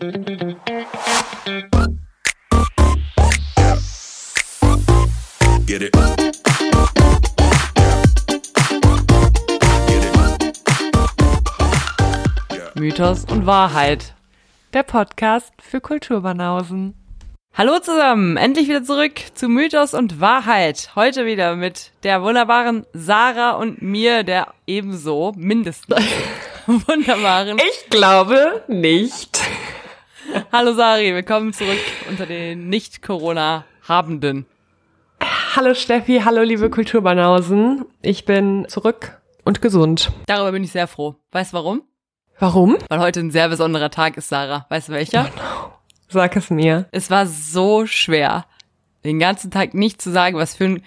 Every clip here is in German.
Get it. Mythos und Wahrheit. Der Podcast für Kulturbanausen. Hallo zusammen, endlich wieder zurück zu Mythos und Wahrheit. Heute wieder mit der wunderbaren Sarah und mir, der ebenso mindestens wunderbaren. Ich glaube nicht. Hallo Sari, willkommen zurück unter den Nicht-Corona-Habenden. Hallo Steffi, hallo liebe Kulturbanausen. Ich bin zurück und gesund. Darüber bin ich sehr froh. Weißt du warum? Warum? Weil heute ein sehr besonderer Tag ist, Sarah. Weißt du welcher? Sag es mir. Es war so schwer, den ganzen Tag nicht zu sagen, was für ein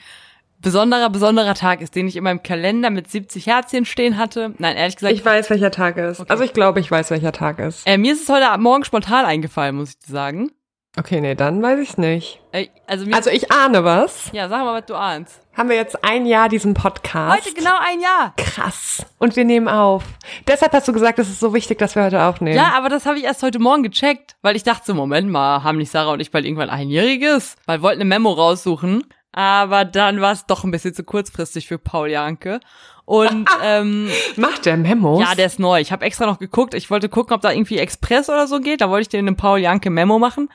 besonderer, besonderer Tag ist, den ich in meinem Kalender mit 70 Herzchen stehen hatte. Nein, ehrlich gesagt. Ich weiß, welcher Tag ist. Also ich glaube, ich weiß, welcher Tag ist. äh, mir ist es heute Morgen spontan eingefallen, muss ich dir sagen. Okay, nee, dann weiß ich's nicht. Äh, also, Also ich ahne was. ja, sag mal, was du ahnst. Haben wir jetzt ein Jahr diesen Podcast? Heute genau ein Jahr. Krass. Und wir nehmen auf. Deshalb hast du gesagt, es ist so wichtig, dass wir heute aufnehmen. Ja, aber das habe ich erst heute Morgen gecheckt, weil ich dachte so, Moment mal, haben nicht Sarah und ich bald irgendwann einjähriges? Weil wir wollten eine Memo raussuchen, aber dann war es doch ein bisschen zu kurzfristig für Paul Janke. Und ähm, Macht der Memos? ja, der ist neu. Ich habe extra noch geguckt. Ich wollte gucken, ob da irgendwie Express oder so geht. Da wollte ich dir eine Paul Janke Memo machen.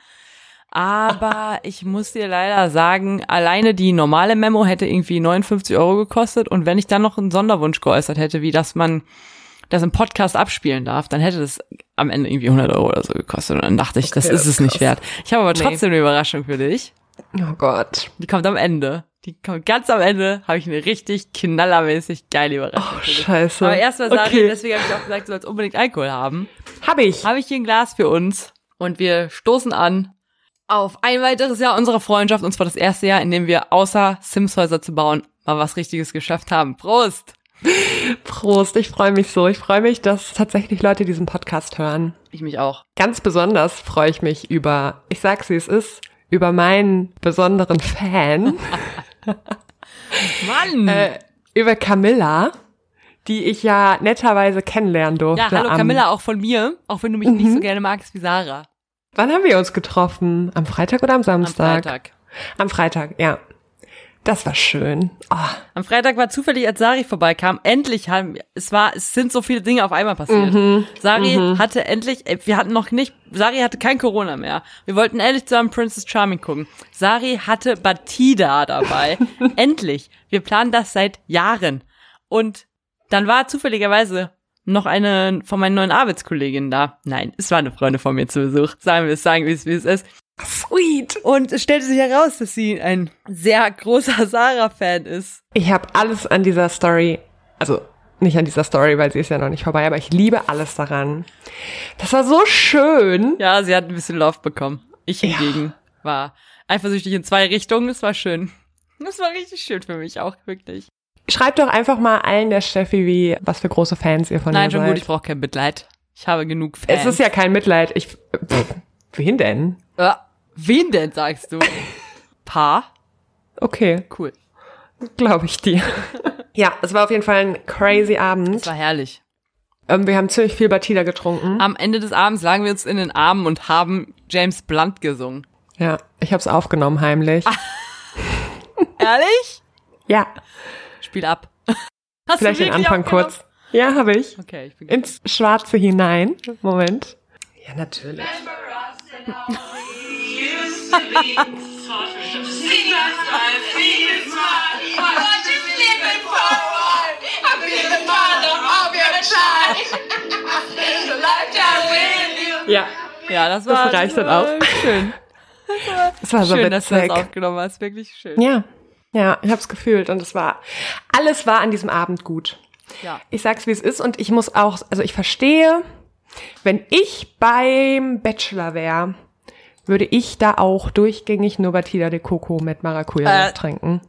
Aber ich muss dir leider sagen, alleine die normale Memo hätte irgendwie 59 Euro gekostet. Und wenn ich dann noch einen Sonderwunsch geäußert hätte, wie dass man das im Podcast abspielen darf, dann hätte das am Ende irgendwie 100 Euro oder so gekostet. Und dann dachte ich, das Okay, ist das es ist nicht krass. wert. Ich habe aber Nee. trotzdem eine Überraschung für dich. Oh Gott. Die kommt am Ende. Die kommt ganz am Ende, habe ich eine richtig knallermäßig geile Überraschung Oh, scheiße. Aber erstmal Sari, Okay. deswegen habe ich auch gesagt, du sollst unbedingt Alkohol haben. Hab ich. Habe ich hier ein Glas für uns und wir stoßen an auf ein weiteres Jahr unserer Freundschaft und zwar das erste Jahr, in dem wir außer Simshäuser zu bauen mal was Richtiges geschafft haben. Prost! Prost, ich freue mich so. Ich freue mich, dass tatsächlich Leute diesen Podcast hören. Ich mich auch. Ganz besonders freue ich mich über, ich sag's wie es ist, über meinen besonderen Fan, Mann! äh, über Camilla, die ich ja netterweise kennenlernen durfte. ja, hallo am- Camilla, auch von mir, auch wenn du mich nicht so gerne magst wie Sarah. Wann haben wir uns getroffen? Am Freitag oder am Am Samstag? Freitag. Am Freitag, ja. Das war schön. Oh, Am Freitag war zufällig, als Sari vorbeikam, endlich haben, es war, es sind so viele Dinge auf einmal passiert. Mhm. Sari hatte endlich, äh, wir hatten noch nicht, Sari hatte kein Corona mehr. Wir wollten endlich zusammen Princess Charming gucken. Sari hatte Batida dabei. endlich. Wir planen das seit Jahren. Und dann war zufälligerweise noch eine von meinen neuen Arbeitskolleginnen da. Nein, es war eine Freundin von mir zu Besuch. Sagen wir es, sagen wir es, wie es ist. Sweet. Und es stellte sich heraus, dass sie ein sehr großer Sarah-Fan ist. Ich habe alles an dieser Story, also nicht an dieser Story, weil sie ist ja noch nicht vorbei, aber ich liebe alles daran. Das war so schön. Ja, sie hat ein bisschen Love bekommen. Ich hingegen war eifersüchtig in zwei Richtungen. Es war schön. Das war richtig schön für mich auch, wirklich. Schreibt doch einfach mal allen der Steffi, wie, was für große Fans ihr von Nein, ihr schon seid. gut, ich brauche kein Mitleid. Ich habe genug Fans. es ist ja kein Mitleid. Ich, pff, wen denn? Äh, wen denn, sagst du? Paar? Okay, Cool. glaube ich dir. ja, es war auf jeden Fall ein crazy Abend. Das war herrlich. Ähm, wir haben ziemlich viel Batida getrunken. Am Ende des Abends lagen wir uns in den Armen und haben James Blunt gesungen. Ja, ich habe es aufgenommen heimlich. Ehrlich? Ja, Spiel ab. Hast vielleicht den Anfang kurz. Ja, habe ich. Okay, ich bin Ins Schwarze hinein. Moment. Ja, natürlich. Ja, Ja, das Das war reicht das dann war auch. Schön. es war so schön, dass du das witzig. aufgenommen hast. Wirklich schön. Ja, ja, ich habe es gefühlt und es war, alles war an diesem Abend gut. Ja. Ich sag's wie es ist und ich muss auch, also ich verstehe, wenn ich beim Bachelor wäre, würde ich da auch durchgängig nur Batida de Coco mit Maracuja Äh. trinken.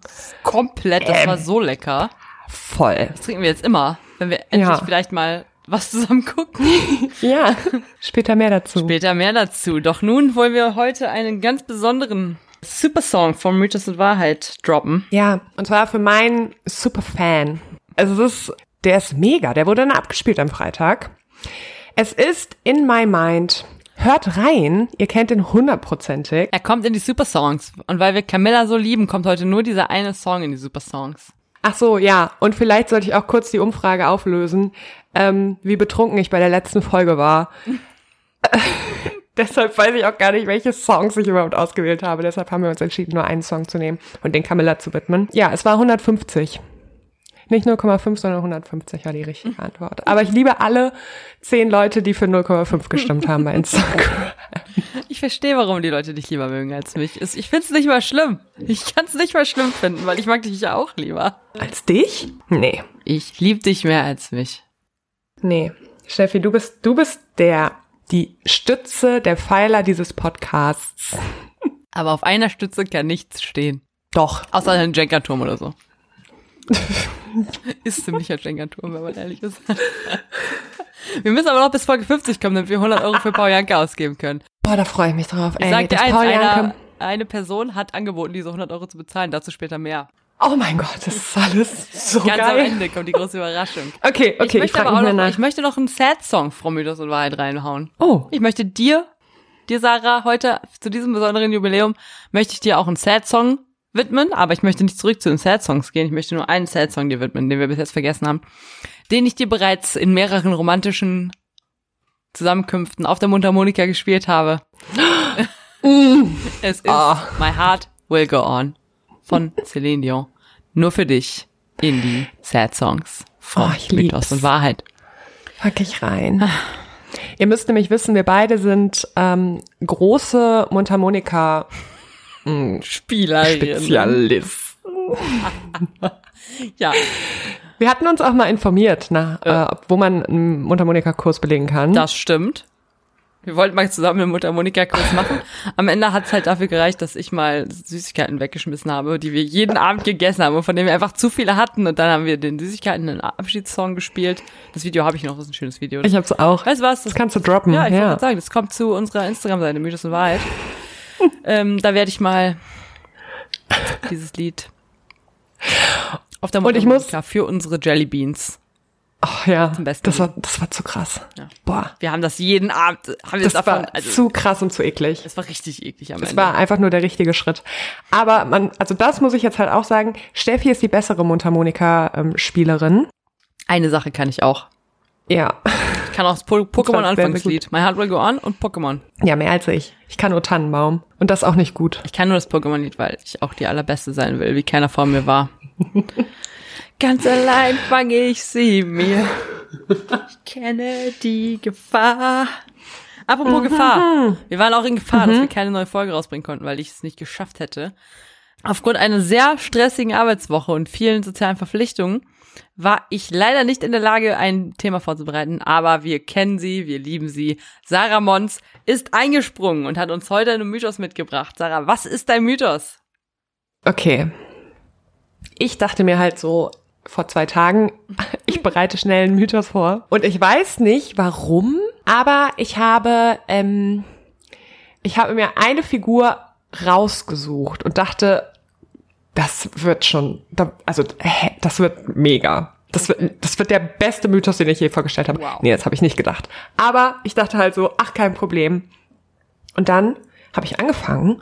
Komplett, das war so lecker. Voll. Das trinken wir jetzt immer, wenn wir endlich Ja. vielleicht mal was zusammen gucken. Ja, später mehr dazu. Später mehr dazu. Doch nun wollen wir heute einen ganz besonderen Supersong von Mythos und Wahrheit droppen. Ja, und zwar für meinen Superfan. Also es ist, der ist mega, der wurde dann abgespielt am Freitag. Es ist In My Mind hört rein. Ihr kennt den hundertprozentig. Er kommt in die Super Songs. Und weil wir Camilla so lieben, kommt heute nur dieser eine Song in die Super Songs. Ach so, ja. Und vielleicht sollte ich auch kurz die Umfrage auflösen, ähm, wie betrunken ich bei der letzten Folge war. Deshalb weiß ich auch gar nicht, welche Songs ich überhaupt ausgewählt habe. Deshalb haben wir uns entschieden, nur einen Song zu nehmen und den Camilla zu widmen. Ja, es war 150. Nicht 0,5, sondern 150 war die richtige Antwort. Aber ich liebe alle zehn Leute, die für 0,5 gestimmt haben bei Instagram. Ich verstehe, warum die Leute dich lieber mögen als mich. Ich find's nicht mal schlimm. Ich kann's nicht mal schlimm finden, weil ich mag dich ja auch lieber. Als dich? Nee. Ich lieb dich mehr als mich. Nee. Steffi, du bist, du bist der, die Stütze, der Pfeiler dieses Podcasts. Aber auf einer Stütze kann nichts stehen. Doch. Außer ein Jenga-Turm oder so. ist ziemlich ein Jenga-Turm, wenn man ehrlich ist. Wir müssen aber noch bis Folge 50 kommen, damit wir 100 Euro für Paul Janke ausgeben können. Boah, da freue ich mich drauf. Ich Ey, sag dir eins, einer, eine Person hat angeboten, diese 100 Euro zu bezahlen, dazu später mehr. Oh mein Gott, das ist alles so Ganz am geil. Ende kommt die große Überraschung. Okay, okay, ich ich, möchte frage aber auch noch, nach. ich möchte noch einen Sad-Song von Mythos und Wahrheit reinhauen. oh, Ich möchte dir, dir Sarah, heute zu diesem besonderen Jubiläum, möchte ich dir auch einen Sad-Song widmen, aber ich möchte nicht zurück zu den Sad-Songs gehen, ich möchte nur einen Sad-Song dir widmen, den wir bis jetzt vergessen haben, den ich dir bereits in mehreren romantischen Zusammenkünften auf der Mundharmonika gespielt habe. es ist Ah. My Heart Will Go On von Celine Dion. Nur für dich in die Sad Songs von Oh, ich. Mythos und Wahrheit. pack ich rein. Ihr müsst nämlich wissen, wir beide sind ähm, große Mundharmonika Spielerin. Spezialisten. Ja, Wir hatten uns auch mal informiert, na, äh, wo man einen Mundharmonika-Kurs belegen kann. Das stimmt. Wir wollten mal zusammen einen Mundharmonika-Kurs machen. Am Ende hat es halt dafür gereicht, dass ich mal Süßigkeiten weggeschmissen habe, die wir jeden Abend gegessen haben und von denen wir einfach zu viele hatten. Und dann haben wir den Süßigkeiten einen Abschiedssong gespielt. Das Video habe ich noch, das ist ein schönes Video. Ich hab's auch. weißt du was? Das kannst du droppen. ja, ich wollte ja. gerade sagen, das kommt zu unserer Instagram-Seite, Mythos und Wahrheit. Ähm, da werde ich mal dieses Lied auf der Und ich muss- Mundharmonika für unsere Jelly Beans. Ach ja, Besten das war, das war zu krass. Ja. Boah, Wir haben das jeden Abend, haben wir das davon, war also, zu krass und zu eklig. es war richtig eklig am Es Ende. war einfach nur der richtige Schritt. Aber man, also das muss ich jetzt halt auch sagen, Steffi ist die bessere Mundharmonika-Spielerin. Eine Sache kann ich auch. Ja. Ich kann auch das po Pokémon-Anfangslied. My Heart Will Go On und Pokémon. Ja, mehr als ich. Ich kann nur Tannenbaum. Und das auch nicht gut. Ich kann nur das Pokémon-Lied, weil ich auch die allerbeste sein will, wie keiner vor mir war. Ganz allein fange ich sie mir. Ich kenne die Gefahr. Apropos Gefahr. Wir waren auch in Gefahr, dass wir keine neue Folge rausbringen konnten, weil ich es nicht geschafft hätte. Aufgrund einer sehr stressigen Arbeitswoche und vielen sozialen Verpflichtungen war ich leider nicht in der Lage, ein Thema vorzubereiten, aber wir kennen sie, wir lieben sie. Sarah Mons ist eingesprungen und hat uns heute einen Mythos mitgebracht. Sarah, was ist dein Mythos? Okay. Ich dachte mir halt so vor zwei Tagen, ich bereite schnell einen Mythos vor. Und ich weiß nicht warum, aber ich habe, ähm, ich habe mir eine Figur rausgesucht und dachte, das wird schon, also das wird mega. Das wird, das wird der beste Mythos, den ich je vorgestellt habe. Wow. Nee, das habe ich nicht gedacht. Aber ich dachte halt so, ach, kein Problem. Und dann habe ich angefangen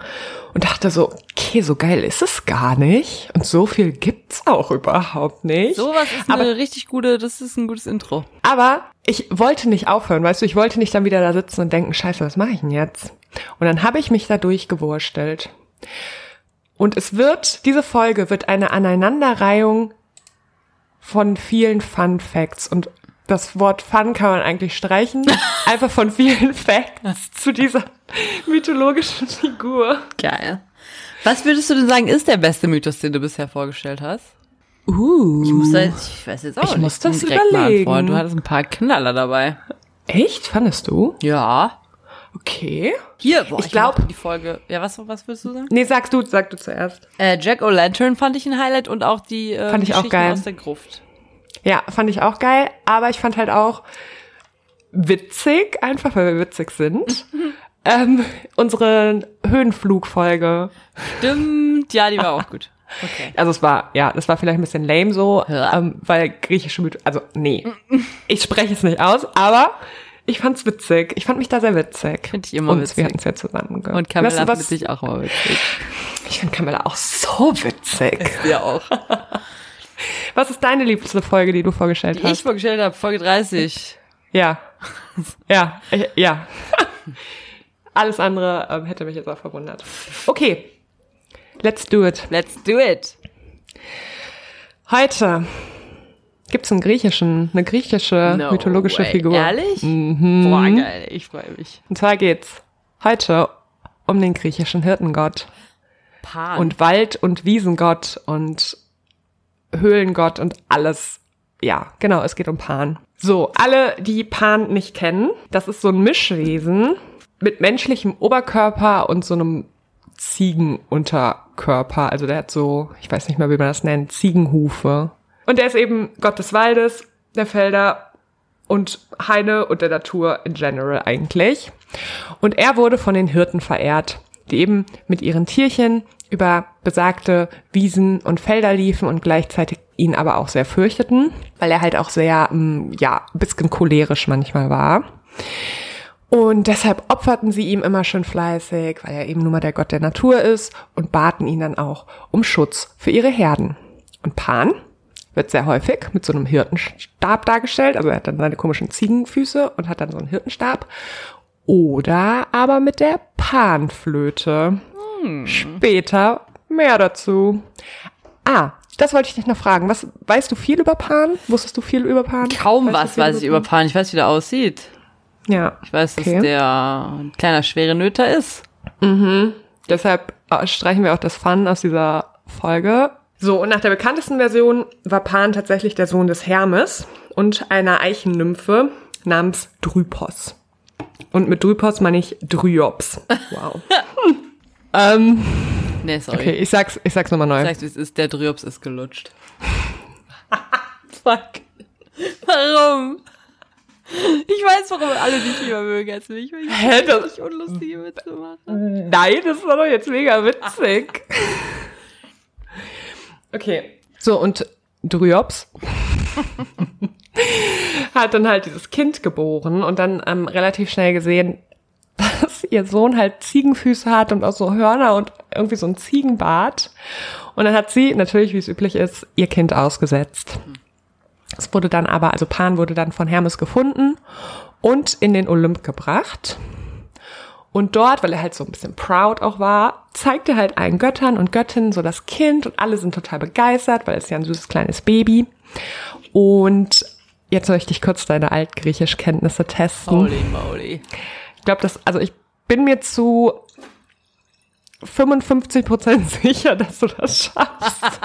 und dachte so, okay, so geil ist es gar nicht. Und so viel gibt's auch überhaupt nicht. Sowas ist Aber- eine richtig gute, das ist ein gutes Intro. Aber ich wollte nicht aufhören, weißt du, ich wollte nicht dann wieder da sitzen und denken, scheiße, was mache ich denn jetzt? Und dann habe ich mich da durchgewurstelt. Und es wird, diese Folge wird eine Aneinanderreihung von vielen Fun Facts. Und das Wort Fun kann man eigentlich streichen. Einfach von vielen Facts zu dieser mythologischen Figur. Geil. Was würdest du denn sagen, ist der beste Mythos, den du bisher vorgestellt hast? Uh. Ich muss jetzt, ich weiß jetzt auch Ich nicht. muss das überlegen. Du hattest ein paar Knaller dabei. Echt? Fandest du? Ja. Okay. Hier, boah, Ich glaub- mochte die Folge. Ja, was, was würdest du sagen? Nee, sagst du, sag du zuerst. Äh, Jack O'Lantern fand ich ein Highlight und auch die äh, Fand ich auch geil. aus der Gruft. Ja, fand ich auch geil, aber ich fand halt auch witzig, einfach weil wir witzig sind. ähm, unsere Höhenflugfolge. Stimmt, ja, die war auch gut. Okay. Also es war, ja, das war vielleicht ein bisschen lame so, Ja. ähm, weil griechische Mythologie, also nee, ich spreche es nicht aus, aber Ich fand's witzig. Ich fand mich da sehr witzig. Find ich immer Und witzig. wir hatten es ja zusammen gehört. Und Camilla weißt du, auch immer witzig. Ich finde Camilla auch so witzig. Wir auch. Was ist deine liebste Folge, die du vorgestellt Die ich hast? vorgestellt habe, Folge 30. Ja. Ja, ich- ja. Alles andere ähm, hätte mich jetzt auch verwundert. Okay. Let's do it. Let's do it. Heute gibt's einen griechischen, eine griechische No mythologische way. Figur. Ehrlich? Mhm. Boah, geil. Ich freue mich. Und zwar geht's heute um den griechischen Hirtengott Pan. und Wald- und Wiesengott und Höhlengott und alles. Ja, genau, es geht um Pan. So, alle, die Pan nicht kennen, das ist so ein Mischwesen mit menschlichem Oberkörper und so einem Ziegenunterkörper. Also der hat so, ich weiß nicht mehr, wie man das nennt, Ziegenhufe. Und der ist eben Gott des Waldes, der Felder und Heine und der Natur in general eigentlich. Und er wurde von den Hirten verehrt, die eben mit ihren Tierchen über besagte Wiesen und Felder liefen und gleichzeitig ihn aber auch sehr fürchteten, weil er halt auch sehr, ähm, ja, bisschen cholerisch manchmal war. Und deshalb opferten sie ihm immer schön fleißig, weil er eben nun mal der Gott der Natur ist und baten ihn dann auch um Schutz für ihre Herden. Und Pan wird sehr häufig mit so einem Hirtenstab dargestellt. Also er hat dann seine komischen Ziegenfüße und hat dann so einen Hirtenstab. Oder aber mit der Panflöte. Später mehr dazu. Ah, das wollte ich dich noch fragen. Was weißt du viel über Pan? Wusstest du viel über Pan? Kaum Weißt was weiß ich über Pan. Ich weiß, wie der aussieht. Ja. Ich weiß, dass Okay. der ein kleiner schwere Nöter ist. Deshalb äh, streichen wir auch das Fun aus dieser Folge. So, und nach der bekanntesten Version war Pan tatsächlich der Sohn des Hermes und einer Eichennymphe namens Drypos. Und mit Drypos meine ich Dryops. Wow. ähm, Nee, sorry. okay, ich sag's, ich sag's nochmal neu. Sagst du, es ist, der Dryops ist gelutscht. Fuck. Warum? Ich weiß, warum alle dich lieber mögen als mich. weil Ich Hä, das- nicht unlustige Witze machen. Nein, das war doch jetzt mega witzig. Okay. So, und Dryops hat dann halt dieses Kind geboren und dann ähm, relativ schnell gesehen, dass ihr Sohn halt Ziegenfüße hat und auch so Hörner und irgendwie so ein Ziegenbart. Und dann hat sie, natürlich wie es üblich ist, ihr Kind ausgesetzt. Es wurde dann aber, also Pan wurde dann von Hermes gefunden und in den Olymp gebracht. Und dort, weil er halt so ein bisschen proud auch war, zeigte er halt allen Göttern und Göttinnen so das Kind und alle sind total begeistert, weil es ja ein süßes kleines Baby. Und jetzt möchte ich kurz deine Altgriechisch-Kenntnisse testen. Holy moly. Ich glaube, das, also ich bin mir zu 55 Prozent sicher, dass du das schaffst.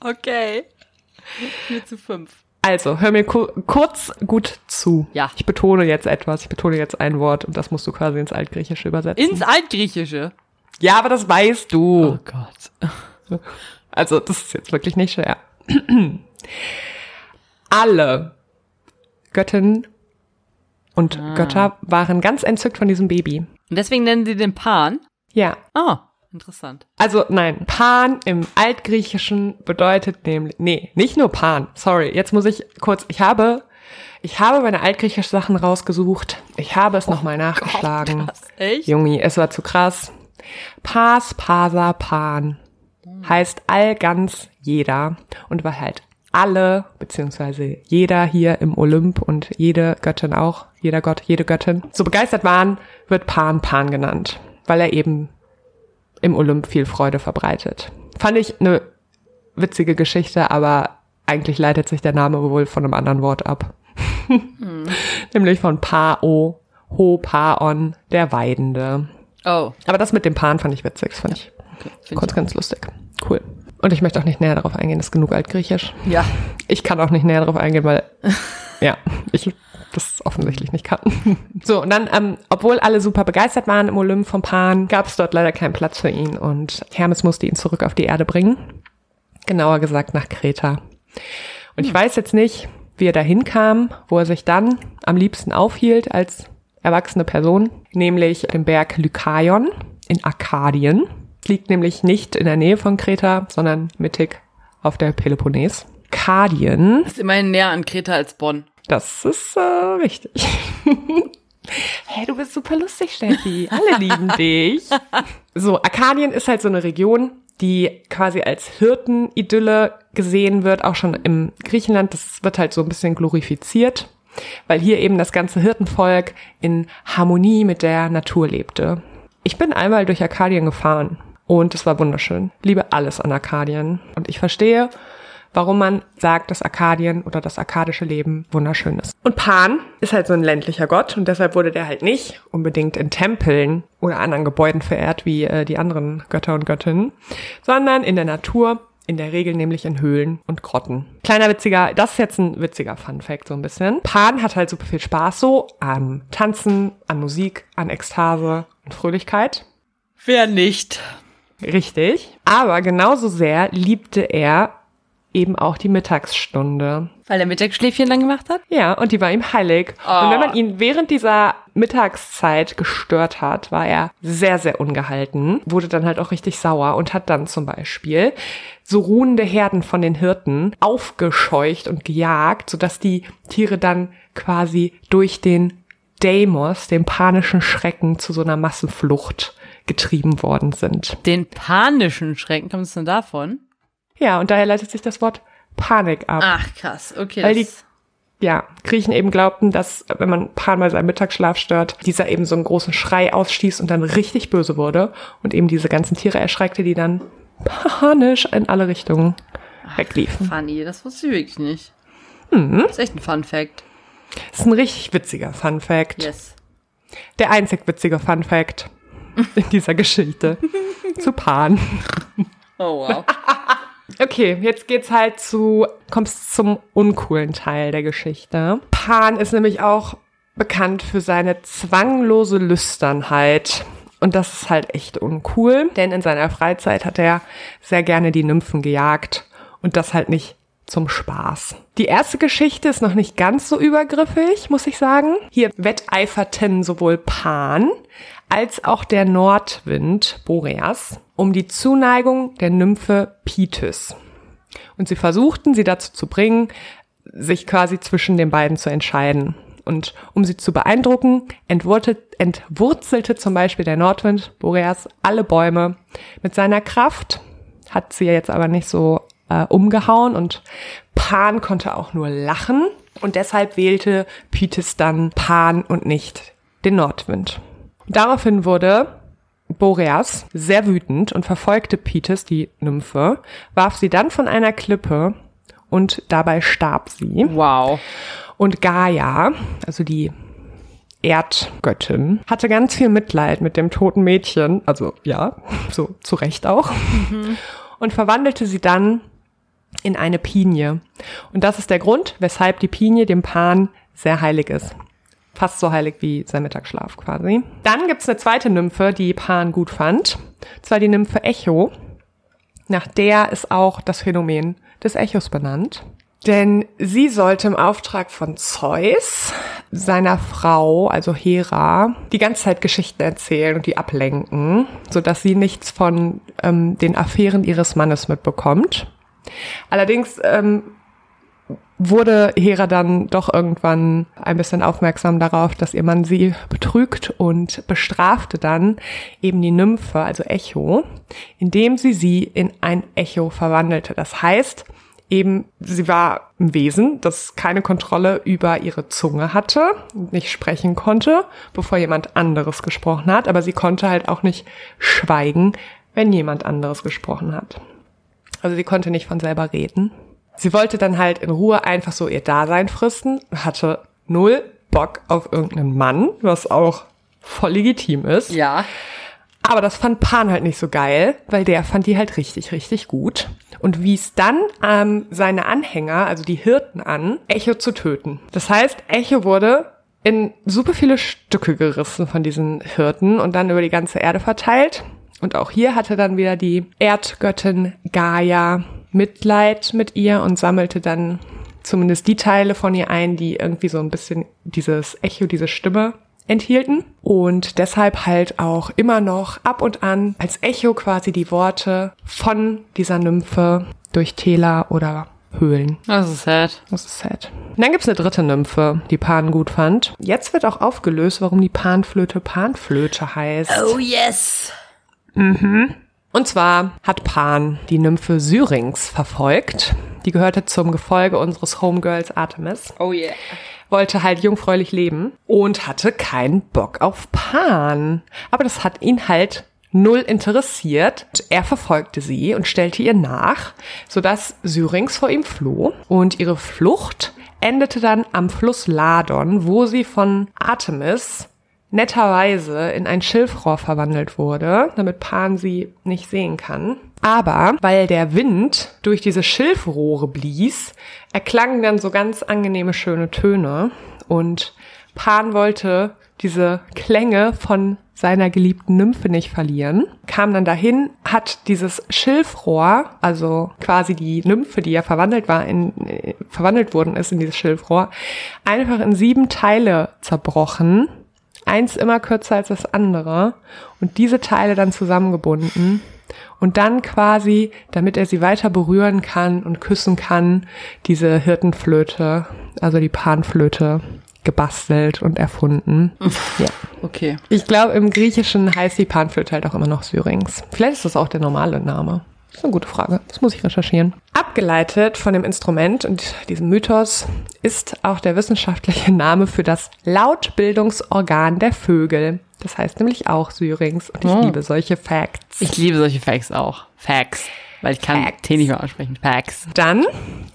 Okay. Mir zu fünf. Also, hör mir ku kurz gut zu. Ja. Ich betone jetzt etwas, ich betone jetzt ein Wort und das musst du quasi ins Altgriechische übersetzen. Ins Altgriechische. ja, aber das weißt du. Oh Gott. Also, das ist jetzt wirklich nicht schwer. Alle Göttinnen und Götter waren ganz entzückt von diesem Baby. Und deswegen nennen sie den Pan. Ja. Ah, interessant. Also nein, Pan im Altgriechischen bedeutet nämlich, nee, nicht nur Pan. Sorry, jetzt muss ich kurz, ich habe, ich habe meine altgriechischen Sachen rausgesucht. Ich habe es nochmal nachgeschlagen. krass. Echt? Jungi, es war zu krass. Pas, Pasa, Pan heißt all ganz jeder und war halt alle, beziehungsweise jeder hier im Olymp und jede Göttin auch, jeder Gott, jede Göttin, so begeistert waren, wird Pan Pan genannt, weil er eben im Olymp viel Freude verbreitet. Fand ich eine witzige Geschichte, aber eigentlich leitet sich der Name wohl von einem anderen Wort ab. Nämlich von Pao, Ho Paon, der Weidende. Oh, Aber das mit dem Pan fand ich witzig, das fand ich okay. Kurz ganz lustig. Cool. Und ich möchte auch nicht näher darauf eingehen, das ist genug altgriechisch. Ja. Ich kann auch nicht näher darauf eingehen, weil, ja, ich das offensichtlich nicht kann. So, und dann, ähm, obwohl alle super begeistert waren im Olymp vom Pan, gab es dort leider keinen Platz für ihn und Hermes musste ihn zurück auf die Erde bringen. Genauer gesagt nach Kreta. Und ich weiß jetzt nicht, wie er dahin kam, wo er sich dann am liebsten aufhielt als erwachsene Person, nämlich dem Berg Lykaion in Arkadien. Liegt nämlich nicht in der Nähe von Kreta, sondern mittig auf der Peloponnes. Arkadien Ist immerhin näher an Kreta als Bonn. Das ist äh, richtig. hey, du bist super lustig, Steffi. Alle lieben dich. So, Arkadien ist halt so eine Region, die quasi als Hirtenidylle gesehen wird, auch schon im Griechenland. Das wird halt so ein bisschen glorifiziert, weil hier eben das ganze Hirtenvolk in Harmonie mit der Natur lebte. Ich bin einmal durch Arkadien gefahren und es war wunderschön. Liebe alles an Arkadien. Und ich verstehe, warum man sagt, dass Arkadien oder das arkadische Leben wunderschön ist. Und Pan ist halt so ein ländlicher Gott und deshalb wurde der halt nicht unbedingt in Tempeln oder anderen Gebäuden verehrt wie äh, die anderen Götter und Göttinnen, sondern in der Natur, in der Regel nämlich in Höhlen und Grotten. Kleiner witziger, das ist jetzt ein witziger Fun Fact so ein bisschen. Pan hat halt super viel Spaß so am Tanzen, an Musik, an Ekstase und Fröhlichkeit. Wer nicht? Richtig. Aber genauso sehr liebte er eben auch die Mittagsstunde. Weil er Mittagsschläfchen dann gemacht hat? Ja, und die war ihm heilig. Oh. Und wenn man ihn während dieser Mittagszeit gestört hat, war er sehr, sehr ungehalten, wurde dann halt auch richtig sauer und hat dann zum Beispiel so ruhende Herden von den Hirten aufgescheucht und gejagt, sodass die Tiere dann quasi durch den Deimos, dem panischen Schrecken, zu so einer Massenflucht getrieben worden sind. Den panischen Schrecken, kommt es denn davon? Ja, und daher leitet sich das Wort Panik ab. Ach, krass, okay. Weil das- ja, Griechen eben glaubten, dass wenn man Pan bei seinem Mittagsschlaf stört, dieser eben so einen großen Schrei ausstieß und dann richtig böse wurde und eben diese ganzen Tiere erschreckte, die dann panisch in alle Richtungen wegliefen. Funny, das wusste ich wirklich nicht. Mhm. Das ist echt ein Fun Fact. Das ist ein richtig witziger Fun Fact. Yes. Der einzig witzige Fun Fact in dieser Geschichte zu Pan. Oh, wow. Okay, jetzt geht's halt zu, kommst zum uncoolen Teil der Geschichte. Pan ist nämlich auch bekannt für seine zwanglose Lüsternheit. Und das ist halt echt uncool, denn in seiner Freizeit hat er sehr gerne die Nymphen gejagt und das halt nicht zum Spaß. Die erste Geschichte ist noch nicht ganz so übergriffig, muss ich sagen. Hier wetteiferten sowohl Pan als auch der Nordwind Boreas um die Zuneigung der Nymphe Pitis. Und sie versuchten, sie dazu zu bringen, sich quasi zwischen den beiden zu entscheiden. Und um sie zu beeindrucken, entwurzelte, zum Beispiel der Nordwind Boreas alle Bäume mit seiner Kraft, hat sie jetzt aber nicht so äh, umgehauen und Pan konnte auch nur lachen und deshalb wählte Pitis dann Pan und nicht den Nordwind. Daraufhin wurde Boreas sehr wütend und verfolgte Pitis, die Nymphe, warf sie dann von einer Klippe und dabei starb sie. Wow. Und Gaia, also die Erdgöttin, hatte ganz viel Mitleid mit dem toten Mädchen, also ja, so zu Recht auch, und verwandelte sie dann in eine Pinie. Und das ist der Grund, weshalb die Pinie dem Pan sehr heilig ist. Fast so heilig wie sein Mittagsschlaf quasi. Dann gibt's eine zweite Nymphe, die Pan gut fand. Zwar die Nymphe Echo. Nach der ist auch das Phänomen des Echos benannt. Denn sie sollte im Auftrag von Zeus seiner Frau, also Hera, die ganze Zeit Geschichten erzählen und die ablenken, sodass sie nichts von ähm, den Affären ihres Mannes mitbekommt. Allerdings ähm, wurde Hera dann doch irgendwann ein bisschen aufmerksam darauf, dass ihr Mann sie betrügt und bestrafte dann eben die Nymphe, also Echo, indem sie sie in ein Echo verwandelte. Das heißt, eben sie war ein Wesen, das keine Kontrolle über ihre Zunge hatte, nicht sprechen konnte, bevor jemand anderes gesprochen hat, aber sie konnte halt auch nicht schweigen, wenn jemand anderes gesprochen hat. Also sie konnte nicht von selber reden. Sie wollte dann halt in Ruhe einfach so ihr Dasein fristen, hatte null Bock auf irgendeinen Mann, was auch voll legitim ist. Ja. Aber das fand Pan halt nicht so geil, weil der fand die halt richtig, richtig gut und wies dann ähm, seine Anhänger, also die Hirten an, Echo zu töten. Das heißt, Echo wurde in super viele Stücke gerissen von diesen Hirten und dann über die ganze Erde verteilt. Und auch hier hatte dann wieder die Erdgöttin Gaia Mitleid mit ihr und sammelte dann zumindest die Teile von ihr ein, die irgendwie so ein bisschen dieses Echo, diese Stimme enthielten und deshalb halt auch immer noch ab und an als Echo quasi die Worte von dieser Nymphe durch Täler oder Höhlen. Das ist sad. Das ist sad. Und dann gibt's eine dritte Nymphe, die Pan gut fand. Jetzt wird auch aufgelöst, warum die Panflöte Panflöte heißt. Oh yes. Und zwar hat Pan die Nymphe Syrinx verfolgt. Die gehörte zum Gefolge unseres Homegirls Artemis. Oh yeah. Wollte halt jungfräulich leben und hatte keinen Bock auf Pan. Aber das hat ihn halt null interessiert. Er verfolgte sie und stellte ihr nach, sodass Syrinx vor ihm floh. Und ihre Flucht endete dann am Fluss Ladon, wo sie von Artemis netterweise in ein Schilfrohr verwandelt wurde, damit Pan sie nicht sehen kann. Aber weil der Wind durch diese Schilfrohre blies, erklangen dann so ganz angenehme schöne Töne und Pan wollte diese Klänge von seiner geliebten Nymphe nicht verlieren, kam dann dahin, hat dieses Schilfrohr, also quasi die Nymphe, die ja verwandelt war, in, äh, verwandelt worden ist in dieses Schilfrohr, einfach in sieben Teile zerbrochen eins immer kürzer als das andere und diese Teile dann zusammengebunden und dann quasi, damit er sie weiter berühren kann und küssen kann, diese Hirtenflöte, also die Panflöte gebastelt und erfunden. ja. Okay. Ich glaube, im Griechischen heißt die Panflöte halt auch immer noch Syrinx. Vielleicht ist das auch der normale Name. Das ist eine gute Frage. Das muss ich recherchieren. Abgeleitet von dem Instrument und diesem Mythos ist auch der wissenschaftliche Name für das Lautbildungsorgan der Vögel. Das heißt nämlich auch Syrinx. Und ich Oh. liebe solche Facts. Ich liebe solche Facts auch. Facts. Weil ich kann Facts. T nicht mehr aussprechen. Facts. Dann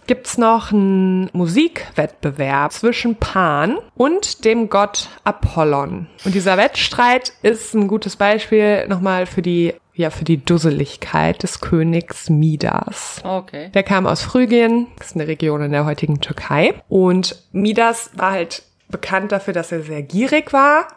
gibt's noch einen Musikwettbewerb zwischen Pan und dem Gott Apollon. Und dieser Wettstreit ist ein gutes Beispiel nochmal für die, ja, für die Dusseligkeit des Königs Midas. Okay. Der kam aus Phrygien, das ist eine Region in der heutigen Türkei. Und Midas war halt bekannt dafür, dass er sehr gierig war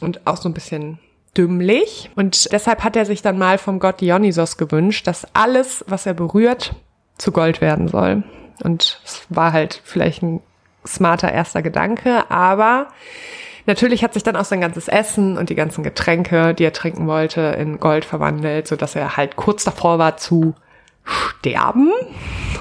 und auch so ein bisschen dümmlich. Und deshalb hat er sich dann mal vom Gott Dionysos gewünscht, dass alles, was er berührt, zu Gold werden soll. Und es war halt vielleicht ein smarter erster Gedanke, aber natürlich hat sich dann auch sein ganzes Essen und die ganzen Getränke, die er trinken wollte, in Gold verwandelt, so dass er halt kurz davor war zu sterben.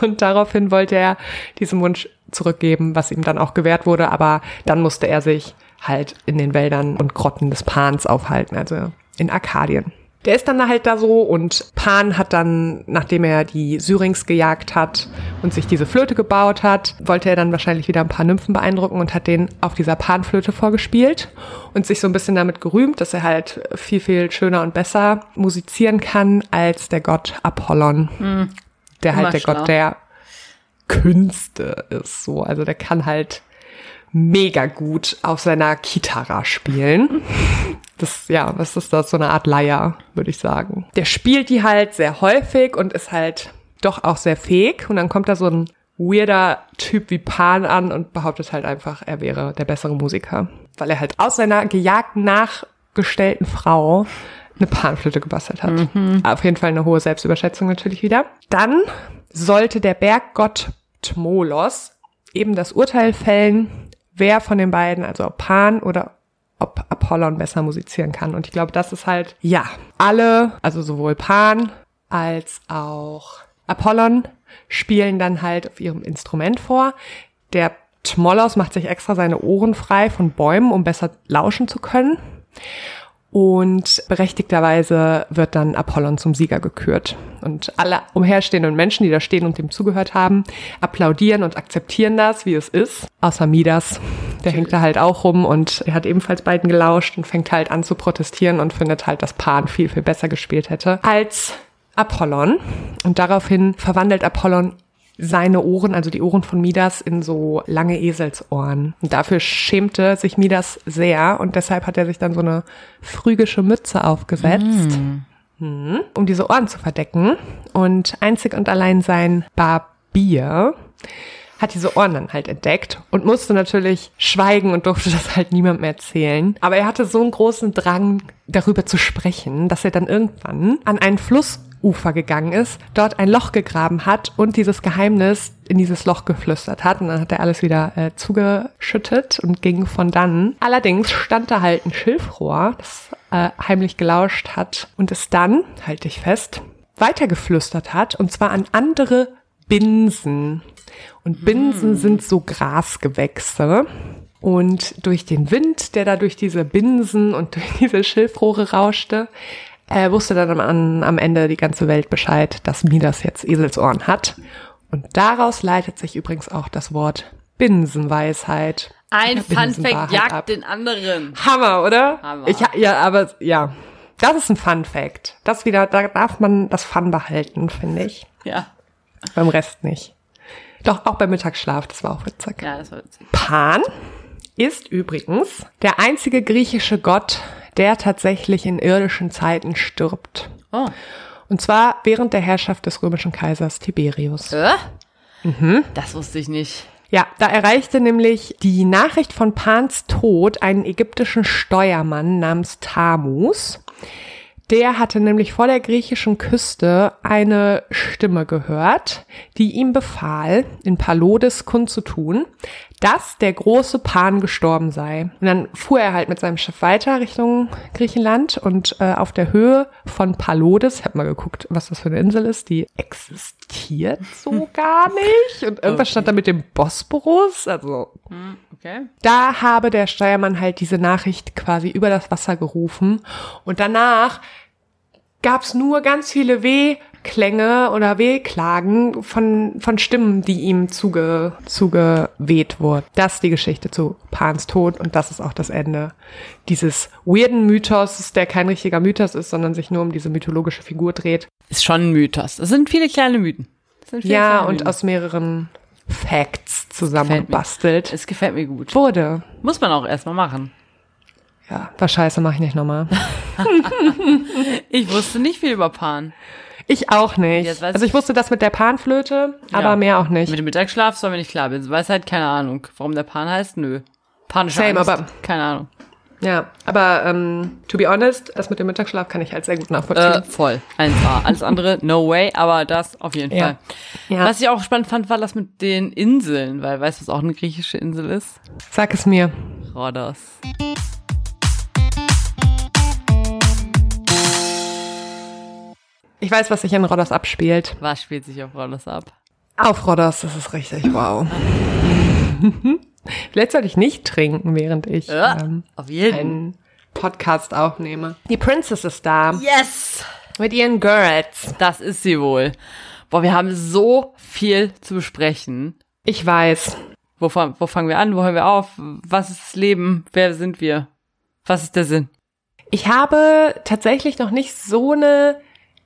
Und daraufhin wollte er diesem Wunsch zurückgeben, was ihm dann auch gewährt wurde, aber dann musste er sich halt in den Wäldern und Grotten des Pans aufhalten, also in Arkadien. Der ist dann halt da so und Pan hat dann, nachdem er die Syrinx gejagt hat und sich diese Flöte gebaut hat, wollte er dann wahrscheinlich wieder ein paar Nymphen beeindrucken und hat den auf dieser Panflöte vorgespielt und sich so ein bisschen damit gerühmt, dass er halt viel, viel schöner und besser musizieren kann als der Gott Apollon, der halt Immer der schlau. Gott der Künste ist, so. Also der kann halt mega gut auf seiner Kitara spielen. Das, ja, was ist das? So eine Art Leier, würde ich sagen. Der spielt die halt sehr häufig und ist halt doch auch sehr fähig. Und dann kommt da so ein weirder Typ wie Pan an und behauptet halt einfach, er wäre der bessere Musiker. Weil er halt aus seiner gejagten, nachgestellten Frau eine Panflöte gebastelt hat. Auf jeden Fall eine hohe Selbstüberschätzung natürlich wieder. Dann sollte der Berggott Tmolos eben das Urteil fällen, wer von den beiden, also Pan oder ob Apollon besser musizieren kann. Und ich glaube, das ist halt, ja, alle, also sowohl Pan als auch Apollon spielen dann halt auf ihrem Instrument vor. Der Tmolos macht sich extra seine Ohren frei von Bäumen, um besser lauschen zu können. Und berechtigterweise wird dann Apollon zum Sieger gekürt. Und alle umherstehenden Menschen, die da stehen und dem zugehört haben, applaudieren und akzeptieren das, wie es ist. Außer Midas. Der hängt da halt auch rum und er hat ebenfalls beiden gelauscht und fängt halt an zu protestieren und findet halt, dass Pan viel, viel besser gespielt hätte als Apollon. Und daraufhin verwandelt Apollon seine Ohren, also die Ohren von Midas, in so lange Eselsohren. Und dafür schämte sich Midas sehr und deshalb hat er sich dann so eine phrygische Mütze aufgesetzt, Mhm. um diese Ohren zu verdecken. Und einzig und allein sein Barbier hat diese Ohren dann halt entdeckt und musste natürlich schweigen und durfte das halt niemandem erzählen. Aber er hatte so einen großen Drang, darüber zu sprechen, dass er dann irgendwann an einen Flussufer gegangen ist, dort ein Loch gegraben hat und dieses Geheimnis in dieses Loch geflüstert hat. Und dann hat er alles wieder äh, zugeschüttet und ging von dann. Allerdings stand da halt ein Schilfrohr, das äh, heimlich gelauscht hat und es dann, halte ich fest, weitergeflüstert hat und zwar an andere Binsen. Und Binsen sind so Grasgewächse. Und durch den Wind, der da durch diese Binsen und durch diese Schilfrohre rauschte, äh, wusste dann am, am Ende die ganze Welt Bescheid, dass Midas jetzt Eselsohren hat. Und daraus leitet sich übrigens auch das Wort Binsenweisheit. Ein Ja, Fun Binsenwahrheit Fact jagt ab. den anderen. Hammer, oder? Hammer. Ich, ja, aber ja, das ist ein Fun Fact. Das wieder, da darf man das Fun behalten, finde ich. Ja. Beim Rest nicht. Doch, auch beim Mittagsschlaf, das war auch witzig. Ja, das war witzig. Pan ist übrigens der einzige griechische Gott, der tatsächlich in irdischen Zeiten stirbt. Oh. Und zwar während der Herrschaft des römischen Kaisers Tiberius. Äh? Mhm. Das wusste ich nicht. Ja, da erreichte nämlich die Nachricht von Pans Tod einen ägyptischen Steuermann namens Tamus. Der hatte nämlich vor der griechischen Küste eine Stimme gehört, die ihm befahl, in Palodes kundzutun, dass der große Pan gestorben sei. Und dann fuhr er halt mit seinem Schiff weiter Richtung Griechenland und äh, auf der Höhe von Palodes, ich habe mal geguckt, was das für eine Insel ist, die existiert so gar nicht. Und irgendwas stand da mit dem Bosporus, also Okay. da habe der Steuermann halt diese Nachricht quasi über das Wasser gerufen und danach gab's nur ganz viele Wehklänge oder Wehklagen von, von Stimmen, die ihm zuge, zugeweht wurden. Das ist die Geschichte zu Pans Tod und das ist auch das Ende dieses weirden Mythos, der kein richtiger Mythos ist, sondern sich nur um diese mythologische Figur dreht. Ist schon ein Mythos. Das sind viele kleine Mythen. Viele Ja, kleine und Mythen. aus mehreren Facts zusammengebastelt Es gefällt mir gut. wurde. Muss man auch erstmal machen. Ja, war scheiße, mache ich nicht nochmal. Ich wusste nicht viel über Pan. Ich auch nicht. Jetzt Also ich wusste das mit der Panflöte, aber Ja. mehr auch nicht. Mit dem Mittagsschlaf soll mir nicht klar. Ich weiß halt keine Ahnung. Warum der Pan heißt? Nö. Panische Same, Angst? aber- Keine Ahnung. Ja, aber ähm, to be honest, das mit dem Mittagsschlaf kann ich halt sehr gut nachvollziehen. Äh, voll. 1A. Alles andere, no way, aber das auf jeden Ja. Fall. Ja. Was ich auch spannend fand, war das mit den Inseln, weil weißt du, was auch eine griechische Insel ist? Sag es mir. Rhodos. Ich weiß, was sich in Rhodos abspielt. Was spielt sich auf Rhodos ab? Auf Rhodos, das ist richtig wow. Vielleicht sollte ich nicht trinken, während ich Ja, ähm, auf jeden. einen Podcast aufnehme. Die Princess ist da Yes! mit ihren Girls. Das ist sie wohl. Boah, wir haben so viel zu besprechen. Ich weiß. Wo, wo fangen wir an? Wo hören wir auf? Was ist das Leben? Wer sind wir? Was ist der Sinn? Ich habe tatsächlich noch nicht so eine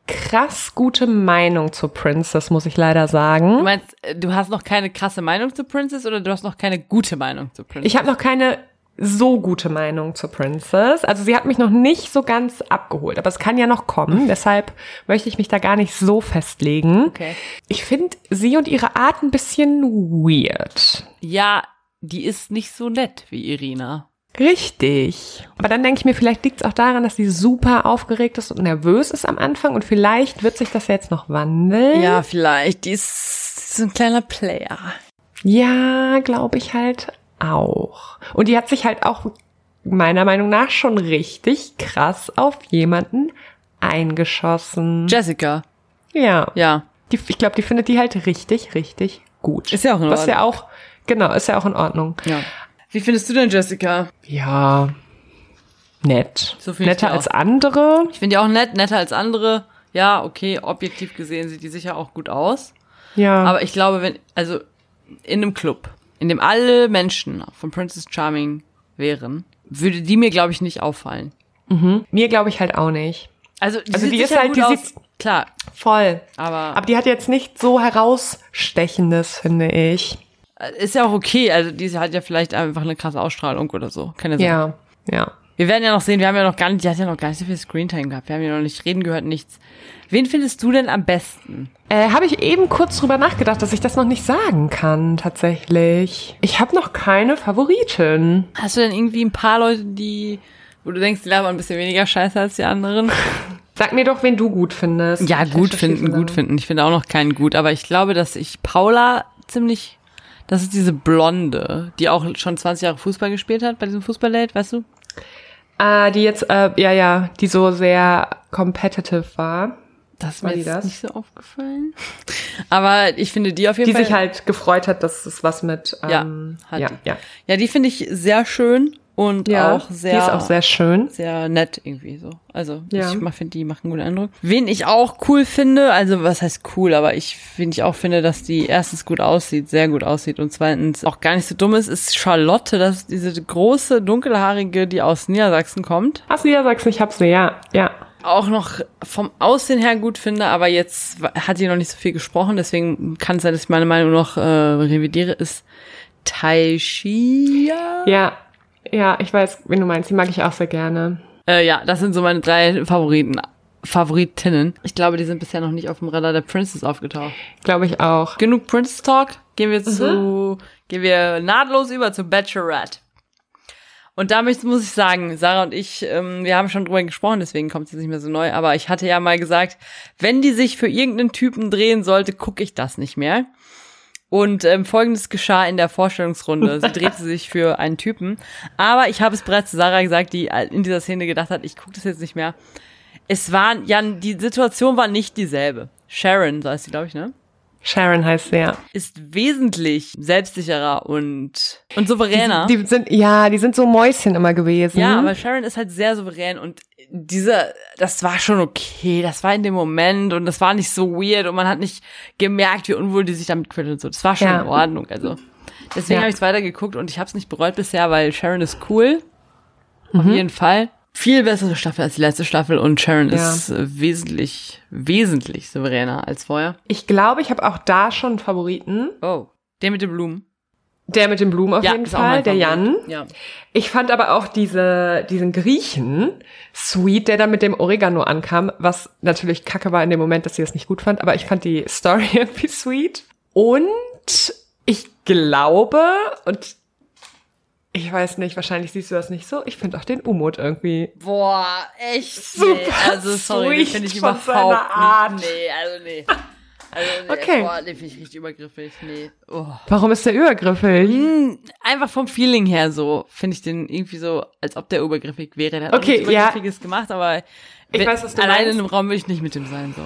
krass gute Meinung zur Princess, muss ich leider Du sagen. meinst, äh, du hast noch keine krasse Meinung zu Princess oder du hast noch keine gute Meinung zu Princess? Ich habe noch keine so gute Meinung zur Princess. Also sie hat mich noch nicht so ganz abgeholt, aber es kann ja noch kommen. Deshalb möchte ich mich da gar nicht so festlegen. Okay. Ich finde sie und ihre Art ein bisschen weird. Ja, die ist nicht so nett wie Irina. Richtig. Aber dann denke ich mir, vielleicht liegt es auch daran, dass sie super aufgeregt ist und nervös ist am Anfang und vielleicht wird sich das jetzt noch wandeln. Ja, vielleicht. Die ist so ein kleiner Player. Ja, glaube ich halt auch. Und die hat sich halt auch meiner Meinung nach schon richtig krass auf jemanden eingeschossen. Jessica. Ja. Ja. Die, ich glaube, die findet die halt richtig, richtig gut. Ist ja auch in Was ja Ordnung. auch, genau, ist ja auch in Ordnung. Ja. Wie findest du denn Jessica? Ja. Nett. So Netter als andere. Ich finde die auch nett, netter als andere. Ja, okay, objektiv gesehen sieht die sicher auch gut aus. Ja. Aber ich glaube, wenn, also in einem Club, in dem alle Menschen von Princess Charming wären, würde die mir, glaube ich, nicht auffallen. mir glaube ich halt auch nicht. Also die, Also die ist halt- die sieht- Klar, Voll. aber, Aber die hat jetzt nicht so herausstechendes, finde ich. Ist ja auch okay. Also die hat ja vielleicht einfach eine krasse Ausstrahlung oder so. Keine sein. Ja. Ja. Wir werden ja noch sehen, wir haben ja noch gar nicht, die hat ja noch gar nicht so viel Screentime gehabt. Wir haben ja noch nicht reden gehört, nichts. Wen findest du denn am besten? Äh, habe ich eben kurz drüber nachgedacht, dass ich das noch nicht sagen kann, tatsächlich. Ich habe noch keine Favoriten. Hast du denn irgendwie ein paar Leute, die, wo du denkst, die labern ein bisschen weniger scheiße als die anderen? Sag mir doch, wen du gut findest. Ja, gut finden, gut lange. finden. Ich finde auch noch keinen gut, aber ich glaube, dass ich Paula ziemlich, das ist diese Blonde, die auch schon 20 Jahre Fußball gespielt hat bei diesem Fußballdate, weißt du? Ah, die jetzt, äh, ja, ja, die so sehr competitive war. Das ist War mir die jetzt das? nicht so aufgefallen. Aber ich finde die auf jeden Die Fall. sich halt gefreut hat, dass es was mit, Ja, ähm, hat ja, die. ja. ja, die finde ich sehr schön und ja. auch sehr. Die ist auch sehr schön. sehr nett irgendwie so. Also Ja. ich finde, die machen einen guten Eindruck. Wen ich auch cool finde, also was heißt cool, aber ich finde ich auch finde, dass die erstens gut aussieht, sehr gut aussieht und zweitens auch gar nicht so dumm ist, ist Charlotte, das ist diese große dunkelhaarige, die aus Niedersachsen kommt. Ja, sagst ich hab sie, ja, ja. Auch noch vom Aussehen her gut finde, aber jetzt hat sie noch nicht so viel gesprochen, deswegen kann es sein, dass ich meine Meinung noch äh, revidiere, ist Taishia. Ja, ja, ich weiß, wen du meinst. Die mag ich auch sehr gerne. Äh, ja, das sind so meine drei Favoriten. Favoritinnen. Ich glaube, die sind bisher noch nicht auf dem Radar der Princess aufgetaucht. Glaube ich auch. Genug Princess Talk. Gehen wir zu, gehen wir nahtlos über zu Bachelorette. Und damit muss ich sagen, Sarah und ich, ähm, wir haben schon drüber gesprochen, deswegen kommt es jetzt nicht mehr so neu, aber ich hatte ja mal gesagt, wenn die sich für irgendeinen Typen drehen sollte, gucke ich das nicht mehr. Und ähm, folgendes geschah in der Vorstellungsrunde. Sie drehte sich für einen Typen. Aber ich habe es bereits zu Sarah gesagt, die in dieser Szene gedacht hat, ich gucke das jetzt nicht mehr. Es war, ja, die Situation war nicht dieselbe. Sharon, so heißt sie, glaube ich, ne? Sharon heißt sie, ja. Ist wesentlich selbstsicherer und, und souveräner. Die, die sind, ja, die sind so Mäuschen immer gewesen. ja, aber Sharon ist halt sehr souverän und diese, das war schon okay. Das war in dem Moment und das war nicht so weird und man hat nicht gemerkt, wie unwohl die sich damit fühlt und so. Das war schon Ja. in Ordnung. Also deswegen Ja. habe ich es weitergeguckt und ich habe es nicht bereut bisher, weil Sharon ist cool. Auf Mhm. jeden Fall. Viel bessere Staffel als die letzte Staffel und Sharon Ja. ist wesentlich, wesentlich souveräner als vorher. Ich glaube, ich habe auch da schon einen Favoriten. Oh. Der mit den Blumen. Der mit den Blumen auf jeden ist auch Fall, der. Jan. Ja. Ich fand aber auch diese, diesen Griechen sweet, der dann mit dem Oregano ankam, was natürlich kacke war in dem Moment, dass sie das nicht gut fand, aber ich fand die Story irgendwie sweet. Und ich glaube, und ich weiß nicht, wahrscheinlich siehst du das nicht so, ich finde auch den Umut irgendwie. Boah, echt? Super nee, also sorry, finde ich von überhaupt Art. nicht. Nee, also nee. Also nee, Okay. boah, den finde ich richtig übergriffig. Nee. Oh. Warum ist der übergriffig? Hm, einfach vom Feeling her so, finde ich den irgendwie so, als ob der übergriffig wäre. Der hat Okay, auch nichts ja. Übergriffiges gemacht, aber Ich wenn- weiß, was du alleine meinst. in einem Raum will ich nicht mit dem sein, so.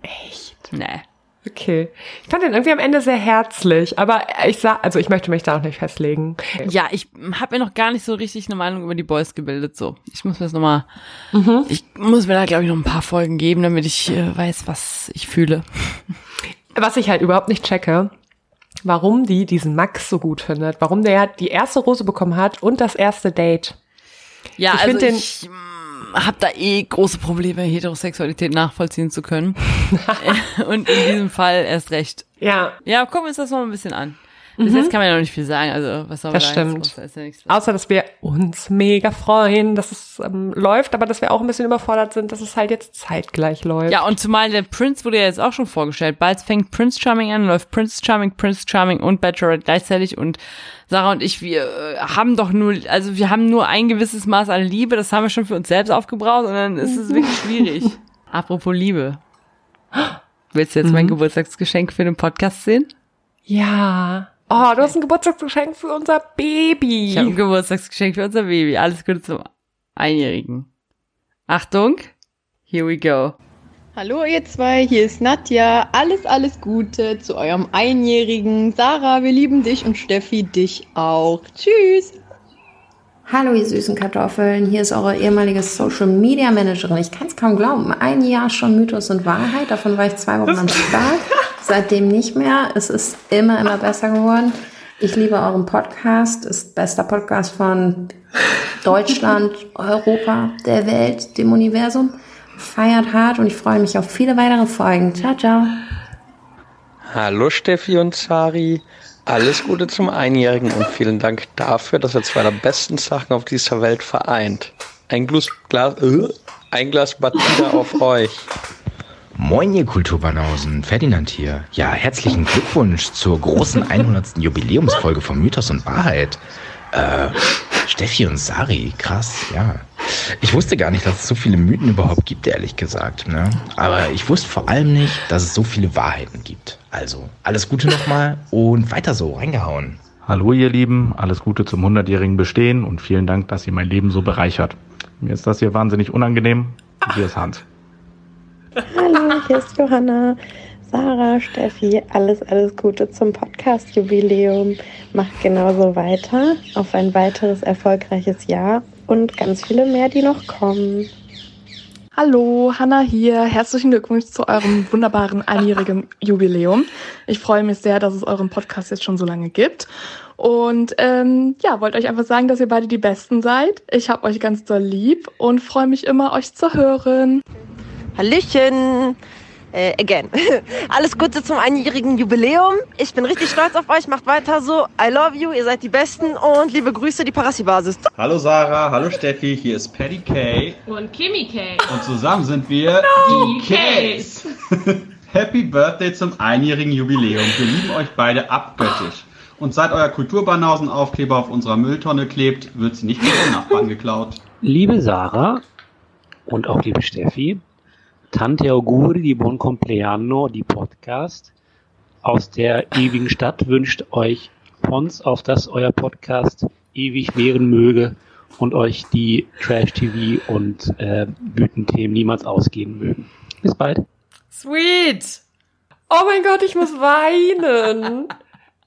Echt? Nee. Okay. Ich fand den irgendwie am Ende sehr herzlich, aber ich sag, also ich möchte mich da auch nicht festlegen. Ja, ich habe mir noch gar nicht so richtig eine Meinung über die Boys gebildet, so. Ich muss mir das nochmal, Mhm. ich muss mir da, glaube ich, noch ein paar Folgen geben, damit ich äh, weiß, was ich fühle. Was ich halt überhaupt nicht checke, warum die diesen Max so gut findet, warum der die erste Rose bekommen hat und das erste Date. Ja, Ich also den- ich habe da eh große Probleme, Heterosexualität nachvollziehen zu können. Und in diesem Fall erst recht. Ja. Ja, gucken wir uns das mal ein bisschen an. Bis jetzt kann man ja noch nicht viel sagen, also was soll man Mhm. Das da jetzt stimmt. groß- da ist ja. Außer, dass wir uns mega freuen, dass es ähm, läuft, aber dass wir auch ein bisschen überfordert sind, dass es halt jetzt zeitgleich läuft. Ja, und zumal der Prince wurde ja jetzt auch schon vorgestellt. Bald fängt Prince Charming an, läuft Prince Charming, Prince Charming und Bachelorette gleichzeitig und Sarah und ich, wir äh, haben doch nur, also wir haben nur ein gewisses Maß an Liebe, das haben wir schon für uns selbst aufgebraucht und dann ist es wirklich schwierig. Apropos Liebe. Willst du jetzt Mhm. mein Geburtstagsgeschenk für den Podcast sehen? Ja. Oh, du hast ein Geburtstagsgeschenk für unser Baby. Ich habe ein Geburtstagsgeschenk für unser Baby. Alles Gute zum Einjährigen. Achtung, here we go. Hallo ihr zwei, hier ist Nadja. Alles, alles Gute zu eurem Einjährigen. Sarah, wir lieben dich und Steffi dich auch. Tschüss. Hallo ihr süßen Kartoffeln, hier ist eure ehemalige Social Media Managerin. Ich kann es kaum glauben, ein Jahr schon Mythos und Wahrheit, davon war ich zwei Wochen am Start, seitdem nicht mehr. Es ist immer, immer besser geworden. Ich liebe euren Podcast, ist bester Podcast von Deutschland, Europa, der Welt, dem Universum. Feiert hart und ich freue mich auf viele weitere Folgen. Ciao, ciao. Hallo Steffi und Sari. Alles Gute zum Einjährigen und vielen Dank dafür, dass ihr zwei der besten Sachen auf dieser Welt vereint. Ein Glas, Glas, äh, ein Glas Batida auf euch. Moin, ihr Kulturbanausen, Ferdinand hier. Ja, herzlichen Glückwunsch zur großen 100. Jubiläumsfolge von Mythos und Wahrheit. Äh, Steffi und Sari, krass, ja. Ich wusste gar nicht, dass es so viele Mythen überhaupt gibt, ehrlich gesagt. Ne? Aber ich wusste vor allem nicht, dass es so viele Wahrheiten gibt. Also, alles Gute nochmal und weiter so, reingehauen. Hallo ihr Lieben, alles Gute zum 100-jährigen Bestehen und vielen Dank, dass ihr mein Leben so bereichert. Mir ist das hier wahnsinnig unangenehm. Hier ist Hans. Hallo, hier ist Johanna. Sarah, Steffi, alles, alles Gute zum Podcast-Jubiläum. Macht genauso weiter auf ein weiteres erfolgreiches Jahr und ganz viele mehr, die noch kommen. Hallo, Hanna hier. Herzlichen Glückwunsch zu eurem wunderbaren einjährigen Jubiläum. Ich freue mich sehr, dass es euren Podcast jetzt schon so lange gibt. Und ähm, ja, wollte euch einfach sagen, dass ihr beide die Besten seid. Ich habe euch ganz doll lieb und freue mich immer, euch zu hören. Hallöchen! Äh, again. Alles Gute zum einjährigen Jubiläum. Ich bin richtig stolz auf euch. Macht weiter so. I love you. Ihr seid die Besten. Und liebe Grüße, die Parassi-Basis. Hallo Sarah, hallo Steffi, hier ist Patty Kay. Und Kimi Kay. Und zusammen sind wir No. die Kays. Happy Birthday zum einjährigen Jubiläum. Wir lieben euch beide abgöttisch. Und seit euer Kulturbanausenaufkleber auf unserer Mülltonne klebt, wird sie nicht von den Nachbarn geklaut. Liebe Sarah und auch liebe Steffi, Tante Auguri di Buon Compleanno, die Podcast aus der ewigen Stadt wünscht euch Pons, auf dass euer Podcast ewig währen möge und euch die Trash-TV und äh, Bütenthemen niemals ausgehen mögen. Bis bald. Sweet! Oh mein Gott, ich muss weinen.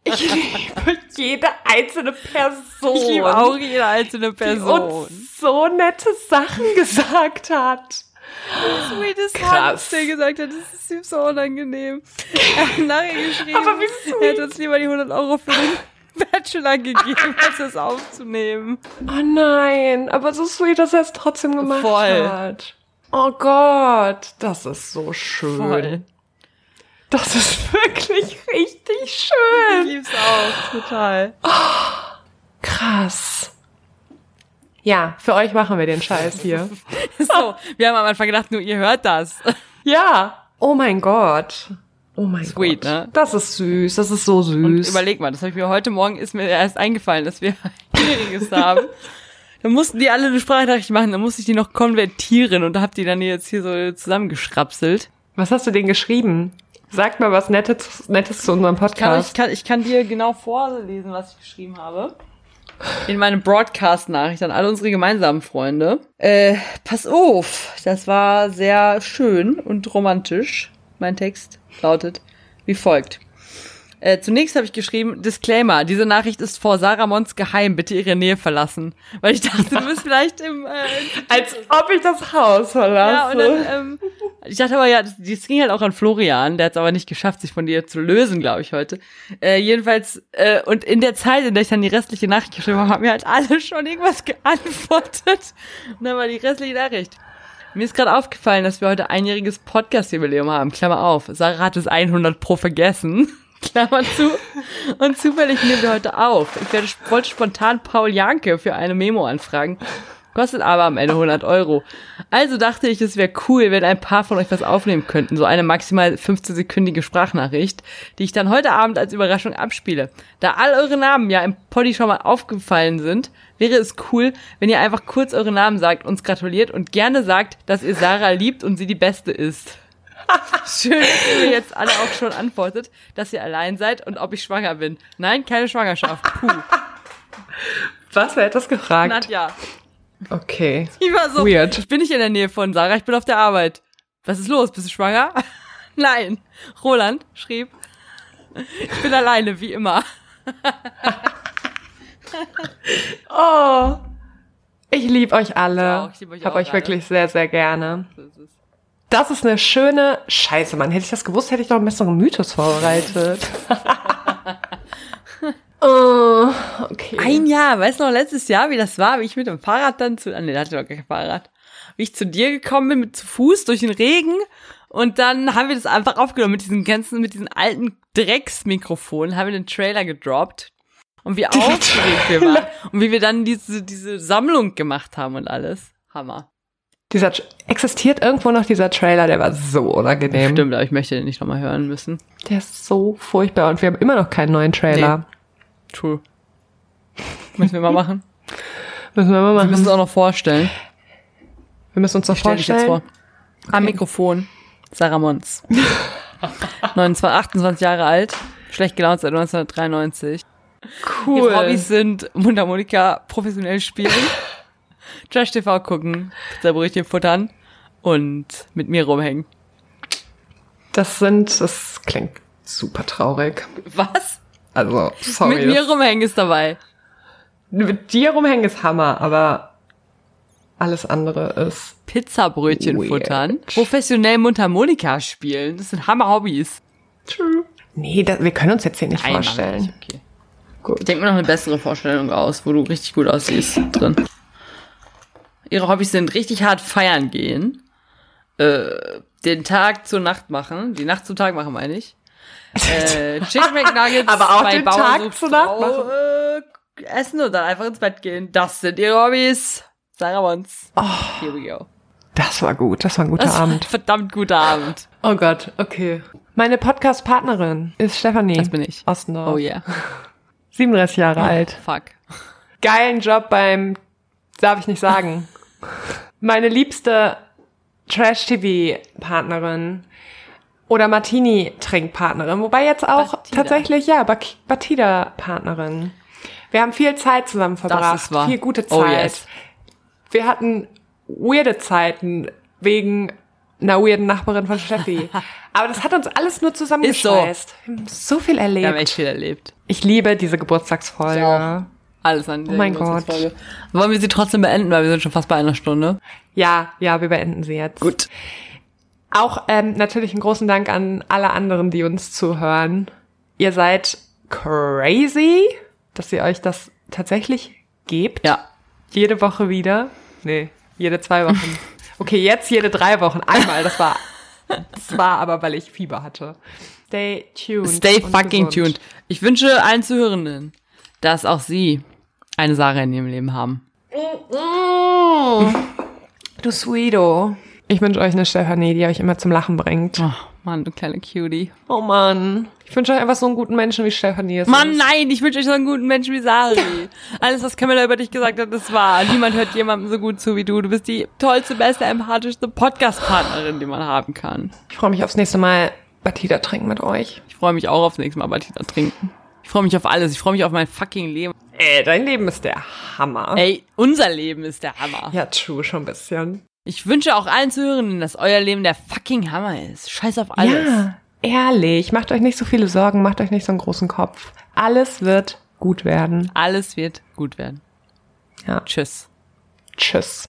Ich liebe jede einzelne Person. Ich liebe auch jede einzelne Die Person. uns so nette Sachen gesagt hat. Sweet ist Krass. der gesagt hat, das ist ihm so unangenehm. Er hat nachher geschrieben, Aber wie sweet. er hat uns lieber die 100 Euro für den Bachelor gegeben, als es aufzunehmen. Oh nein, aber so sweet, dass er es trotzdem gemacht Voll. hat. Oh Gott, das ist so schön. Voll. Das ist wirklich richtig schön. Ich lieb's auch, total. Krass. Ja, für euch machen wir den Scheiß hier. So, wir haben am Anfang gedacht, nur ihr hört das. ja. Oh mein Gott. Oh mein Sweet, Gott. ne? Das ist süß, das ist so süß. Und überleg mal, das habe ich mir heute Morgen ist mir erst eingefallen, dass wir Jähriges haben. Da mussten die alle eine Sprachnachricht machen, dann musste ich die noch konvertieren und da habt die dann jetzt hier so zusammengeschrapselt. Was hast du denn geschrieben? Sag mal was Nettes, Nettes zu unserem Kann, ich, Podcast. kann, ich kann dir genau vorlesen, was ich geschrieben habe. In meinem Broadcast-Nachricht an alle unsere gemeinsamen Freunde. Äh, pass auf, das war sehr schön und romantisch. Mein Text lautet wie folgt. Äh, zunächst habe ich geschrieben, Disclaimer, diese Nachricht ist vor Sarah Mons geheim, bitte ihre Nähe verlassen. Weil ich dachte, du bist vielleicht im... Äh, Als ob ich das Haus verlasse. ja, und dann, ähm, ich dachte aber, ja, das, das ging halt auch an Florian, der hat es aber nicht geschafft, sich von dir zu lösen, glaube ich, heute. Äh, jedenfalls, äh, und in der Zeit, in der ich dann die restliche Nachricht geschrieben habe, haben mir halt alle schon irgendwas geantwortet. Und dann war die restliche Nachricht. Mir ist gerade aufgefallen, dass wir heute einjähriges Podcast-Jubiläum haben. Klammer auf. Sarah hat es 100 pro vergessen. Klammer zu. Und zufällig nehmen wir heute auf. Ich werde, wollte spontan Paul Janke für eine Memo anfragen. Kostet aber am Ende 100 Euro. Also dachte ich, es wäre cool, wenn ein paar von euch was aufnehmen könnten. So eine maximal 15-sekündige Sprachnachricht, die ich dann heute Abend als Überraschung abspiele. Da all eure Namen ja im Poddy schon mal aufgefallen sind, wäre es cool, wenn ihr einfach kurz eure Namen sagt, uns gratuliert und gerne sagt, dass ihr Sarah liebt und sie die Beste ist. Schön, dass ihr jetzt alle auch schon antwortet, dass ihr allein seid und ob ich schwanger bin. Nein, keine Schwangerschaft. Puh. Was, wer hat das gefragt? Nadja. Okay. Ich war so, Weird. ich bin nicht in der Nähe von Sarah, ich bin auf der Arbeit. Was ist los? Bist du schwanger? Nein. Roland schrieb, ich bin alleine, wie immer. Oh. Ich liebe euch Ich alle. auch, ich lieb euch Ich hab euch alle. wirklich sehr, sehr gerne. So ist es. Das ist eine schöne Scheiße, Mann. Hätte ich das gewusst, hätte ich doch einen besseren Mythos vorbereitet. oh, okay. Ein Jahr, weißt du noch, letztes Jahr, wie das war, wie ich mit dem Fahrrad dann zu, ah, nee, da hatte ich doch gar kein Fahrrad. Wie ich zu dir gekommen bin, mit zu Fuß durch den Regen. Und dann haben wir das einfach aufgenommen mit diesen ganzen, mit diesen alten Drecksmikrofonen, haben wir den Trailer gedroppt. Und wie aufgeregt wir waren. Und wie wir dann diese, diese Sammlung gemacht haben und alles. Hammer. Dieser existiert irgendwo noch dieser Trailer, der war so unangenehm. Stimmt, aber ich möchte den nicht nochmal hören müssen. Der ist so furchtbar und wir haben immer noch keinen neuen Trailer. True. Müssen wir mal machen. Müssen wir mal Wir machen. müssen es auch noch vorstellen. wir müssen uns doch Stell dich vorstellen. jetzt vor. Am Mikrofon. Sarah Mons. 29, 28 Jahre alt. Schlecht gelaunt seit 1993. Cool. Ihre Hobbys sind Mundharmonika professionell spielen, Trash TV gucken, Pizzabrötchen futtern und mit mir rumhängen. Das sind, das klingt super traurig. Was? Also, sorry. Mit mir rumhängen ist dabei. Mit dir rumhängen ist Hammer, aber alles andere ist. Pizzabrötchen Weird. futtern. Professionell Mundharmonika spielen. Das sind Hammer-Hobbys. True. Nee, das, wir können uns jetzt hier nicht Nein, vorstellen. ich, okay. Denk mir noch eine bessere Vorstellung aus, wo du richtig gut aussiehst drin. Ihre Hobbys sind richtig hart feiern gehen, äh, den Tag zur Nacht machen, die Nacht zum Tag machen, meine ich. Äh, Chicken McNuggets Aber auch bei den Bauer Tag zur Nacht machen. Äh, essen und dann einfach ins Bett gehen. Das sind ihre Hobbys. Sarah Wons. Here we go. Das war gut, das war ein guter Das Abend. verdammt guter Abend. Oh Gott, okay. Meine Podcast-Partnerin ist Stefanie. Das bin ich. Ostendorf. Oh yeah. 37 Jahre alt. Fuck. Geilen Job beim, darf ich nicht sagen. Meine liebste Trash-TV-Partnerin oder Martini-Trinkpartnerin, wobei jetzt auch Batida. tatsächlich, ja, Batida-Partnerin. Wir haben viel Zeit zusammen verbracht, ist wahr. viel gute Zeit. Oh, yes. Wir hatten weirde Zeiten wegen einer weirden Nachbarin von Steffi. Aber das hat uns alles nur zusammengeschweißt. Wir haben so viel Wir haben erlebt. echt viel erlebt. Ich liebe diese Geburtstagsfolge. Auch. Alles an Oh mein Gott. Wollen wir sie trotzdem beenden, weil wir sind schon fast bei einer Stunde. Ja, ja, wir beenden sie jetzt. Gut. Auch ähm, natürlich einen großen Dank an alle anderen, die uns zuhören. Ihr seid crazy, dass ihr euch das tatsächlich gebt. Ja. Jede Woche wieder. Nee, jede zwei Wochen. Okay, jetzt jede drei Wochen. Einmal, das war, das war aber, weil ich Fieber hatte. Stay tuned. Stay fucking tuned. Ich wünsche allen Zuhörenden, dass auch sie eine Sarah in ihrem Leben haben. Du Sweeto. Ich wünsche euch eine Stefanie, die euch immer zum Lachen bringt. Oh, Mann, du kleine Cutie. Oh Mann. Ich wünsche euch einfach so einen guten Menschen wie Stefanie ist. Mann, nein, ich wünsche euch so einen guten Menschen wie Sari. Alles, was Camilla über dich gesagt hat, ist wahr. Niemand hört jemandem so gut zu wie du. Du bist die tollste, beste, empathischste Podcast-Partnerin, die man haben kann. Ich freue mich aufs nächste Mal Batida trinken mit euch. Ich freue mich auch aufs nächste Mal Batida trinken. Ich freue mich auf alles. Ich freue mich auf mein fucking Leben. Ey, dein Leben ist der Hammer. Ey, unser Leben ist der Hammer. Ja, true, schon ein bisschen. Ich wünsche auch allen Zuhörenden, dass euer Leben der fucking Hammer ist. Scheiß auf alles. Ja, ehrlich. Macht euch nicht so viele Sorgen, macht euch nicht so einen großen Kopf. Alles wird gut werden. Alles wird gut werden. Ja. Tschüss. Tschüss.